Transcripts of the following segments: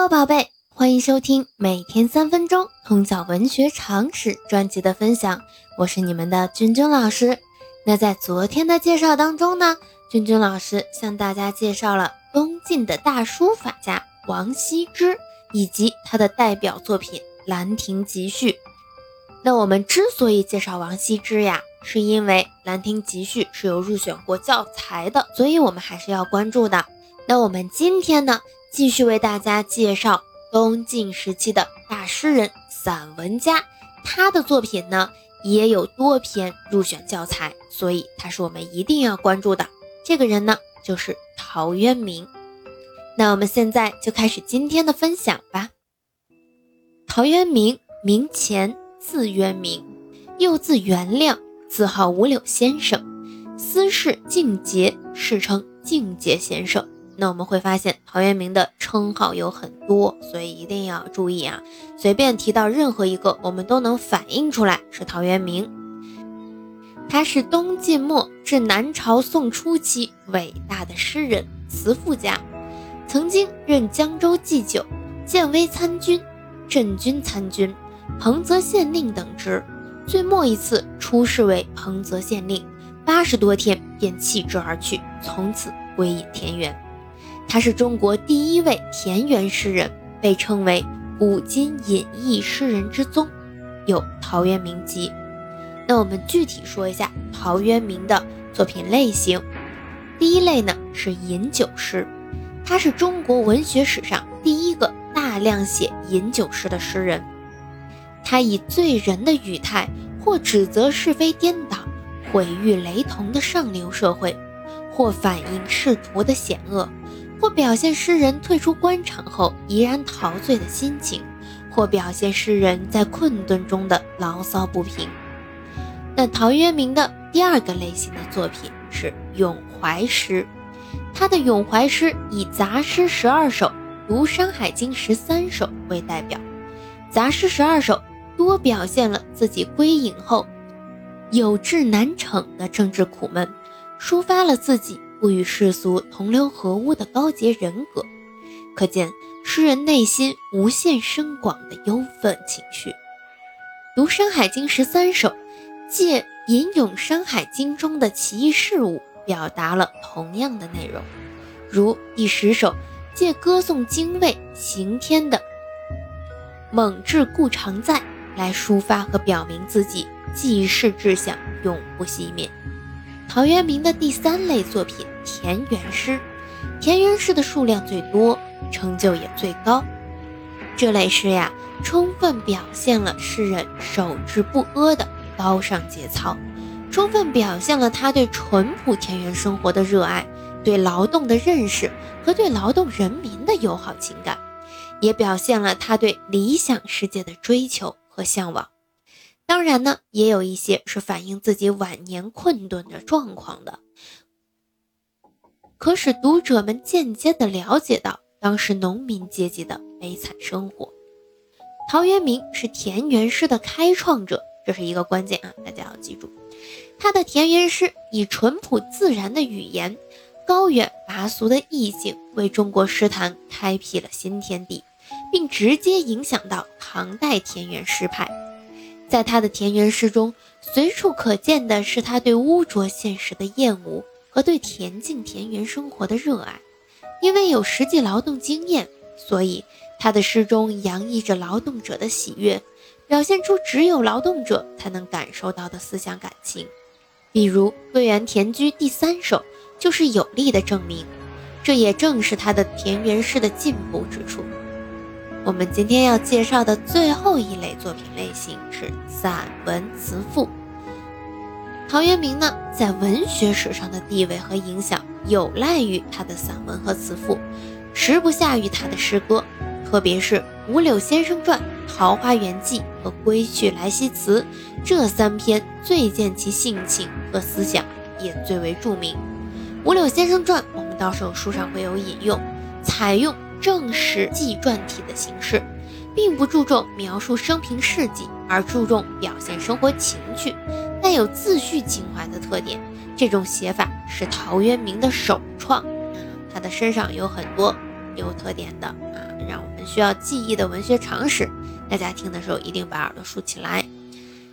喽宝贝，欢迎收听每天三分钟通晓文学常识专辑的分享，我是你们的君君老师。那在昨天的介绍当中呢，君君老师向大家介绍了东晋的大书法家王羲之以及他的代表作品《兰亭集序》。那我们之所以介绍王羲之呀，是因为《兰亭集序》是有入选过教材的，所以我们还是要关注的。那我们今天呢？继续为大家介绍东晋时期的大诗人、散文家，他的作品呢也有多篇入选教材，所以他是我们一定要关注的。这个人呢就是陶渊明。那我们现在就开始今天的分享吧。陶渊明，名乾，字渊明，又字元亮，字号五柳先生，私事敬节，世称敬节先生。那我们会发现陶渊明的称号有很多，所以一定要注意啊！随便提到任何一个，我们都能反映出来是陶渊明。他是东晋末至南朝宋初期伟大的诗人、词赋家，曾经任江州祭酒、建威参军、镇军参军、彭泽县令等职。最末一次出仕为彭泽县令，八十多天便弃之而去，从此归隐田园。他是中国第一位田园诗人，被称为古今隐逸诗人之宗，有《陶渊明集》。那我们具体说一下陶渊明的作品类型。第一类呢是饮酒诗，他是中国文学史上第一个大量写饮酒诗的诗人。他以醉人的语态，或指责是非颠倒、毁誉雷同的上流社会，或反映仕途的险恶。或表现诗人退出官场后怡然陶醉的心情，或表现诗人在困顿中的牢骚不平。那陶渊明的第二个类型的作品是咏怀诗，他的咏怀诗以杂诗十二首、读山海经十三首为代表。杂诗十二首多表现了自己归隐后有志难成的政治苦闷，抒发了自己。不与世俗同流合污的高洁人格，可见诗人内心无限深广的忧愤情绪。读《山海经》十三首，借吟咏《山海经》中的奇异事物，表达了同样的内容。如第十首，借歌颂精卫刑天的猛志故常在，来抒发和表明自己济世志向永不熄灭。陶渊明的第三类作品。田园诗，田园诗的数量最多，成就也最高。这类诗呀，充分表现了诗人守志不阿的高尚节操，充分表现了他对淳朴田园生活的热爱，对劳动的认识和对劳动人民的友好情感，也表现了他对理想世界的追求和向往。当然呢，也有一些是反映自己晚年困顿的状况的。可使读者们间接地了解到当时农民阶级的悲惨生活。陶渊明是田园诗的开创者，这是一个关键啊，大家要记住。他的田园诗以淳朴自然的语言、高远拔俗的意境，为中国诗坛开辟了新天地，并直接影响到唐代田园诗派。在他的田园诗中，随处可见的是他对污浊现实的厌恶。和对恬静田园生活的热爱，因为有实际劳动经验，所以他的诗中洋溢着劳动者的喜悦，表现出只有劳动者才能感受到的思想感情。比如《归园田居》第三首就是有力的证明，这也正是他的田园诗的进步之处。我们今天要介绍的最后一类作品类型是散文词赋。陶渊明呢，在文学史上的地位和影响有赖于他的散文和词赋，时不下于他的诗歌。特别是《五柳先生传》《桃花源记》和《归去来兮辞》这三篇，最见其性情和思想，也最为著名。《五柳先生传》我们到时候书上会有引用，采用正史纪传体的形式，并不注重描述生平事迹，而注重表现生活情趣。带有自叙情怀的特点，这种写法是陶渊明的首创。他的身上有很多有特点的啊，让我们需要记忆的文学常识，大家听的时候一定把耳朵竖起来。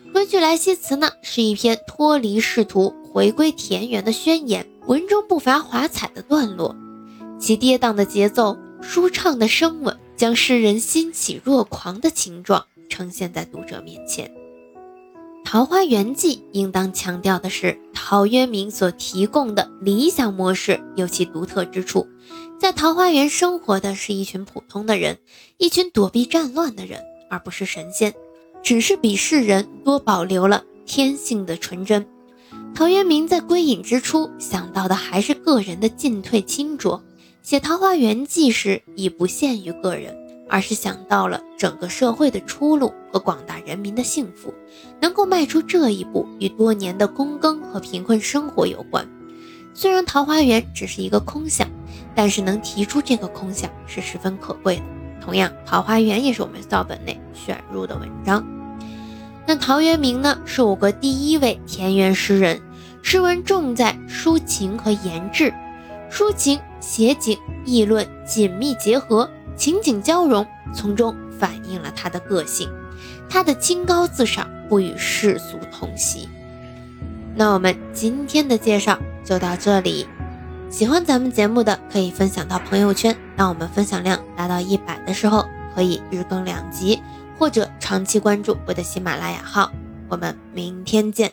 《归去来兮辞》呢，是一篇脱离仕途、回归田园的宣言，文中不乏华彩的段落，其跌宕的节奏、舒畅的声吻，将诗人欣喜若狂的情状呈现在读者面前。《桃花源记》应当强调的是，陶渊明所提供的理想模式有其独特之处。在桃花源生活的是一群普通的人，一群躲避战乱的人，而不是神仙，只是比世人多保留了天性的纯真。陶渊明在归隐之初想到的还是个人的进退清浊，写《桃花源记》时已不限于个人。而是想到了整个社会的出路和广大人民的幸福，能够迈出这一步，与多年的躬耕和贫困生活有关。虽然桃花源只是一个空想，但是能提出这个空想是十分可贵的。同样，桃花源也是我们校本内选入的文章。那陶渊明呢，是我国第一位田园诗人，诗文重在抒情和言志，抒情写景议论紧密结合。情景交融，从中反映了他的个性，他的清高自赏不与世俗同席。那我们今天的介绍就到这里，喜欢咱们节目的可以分享到朋友圈，当我们分享量达到一百的时候，可以日更两集，或者长期关注我的喜马拉雅号。我们明天见。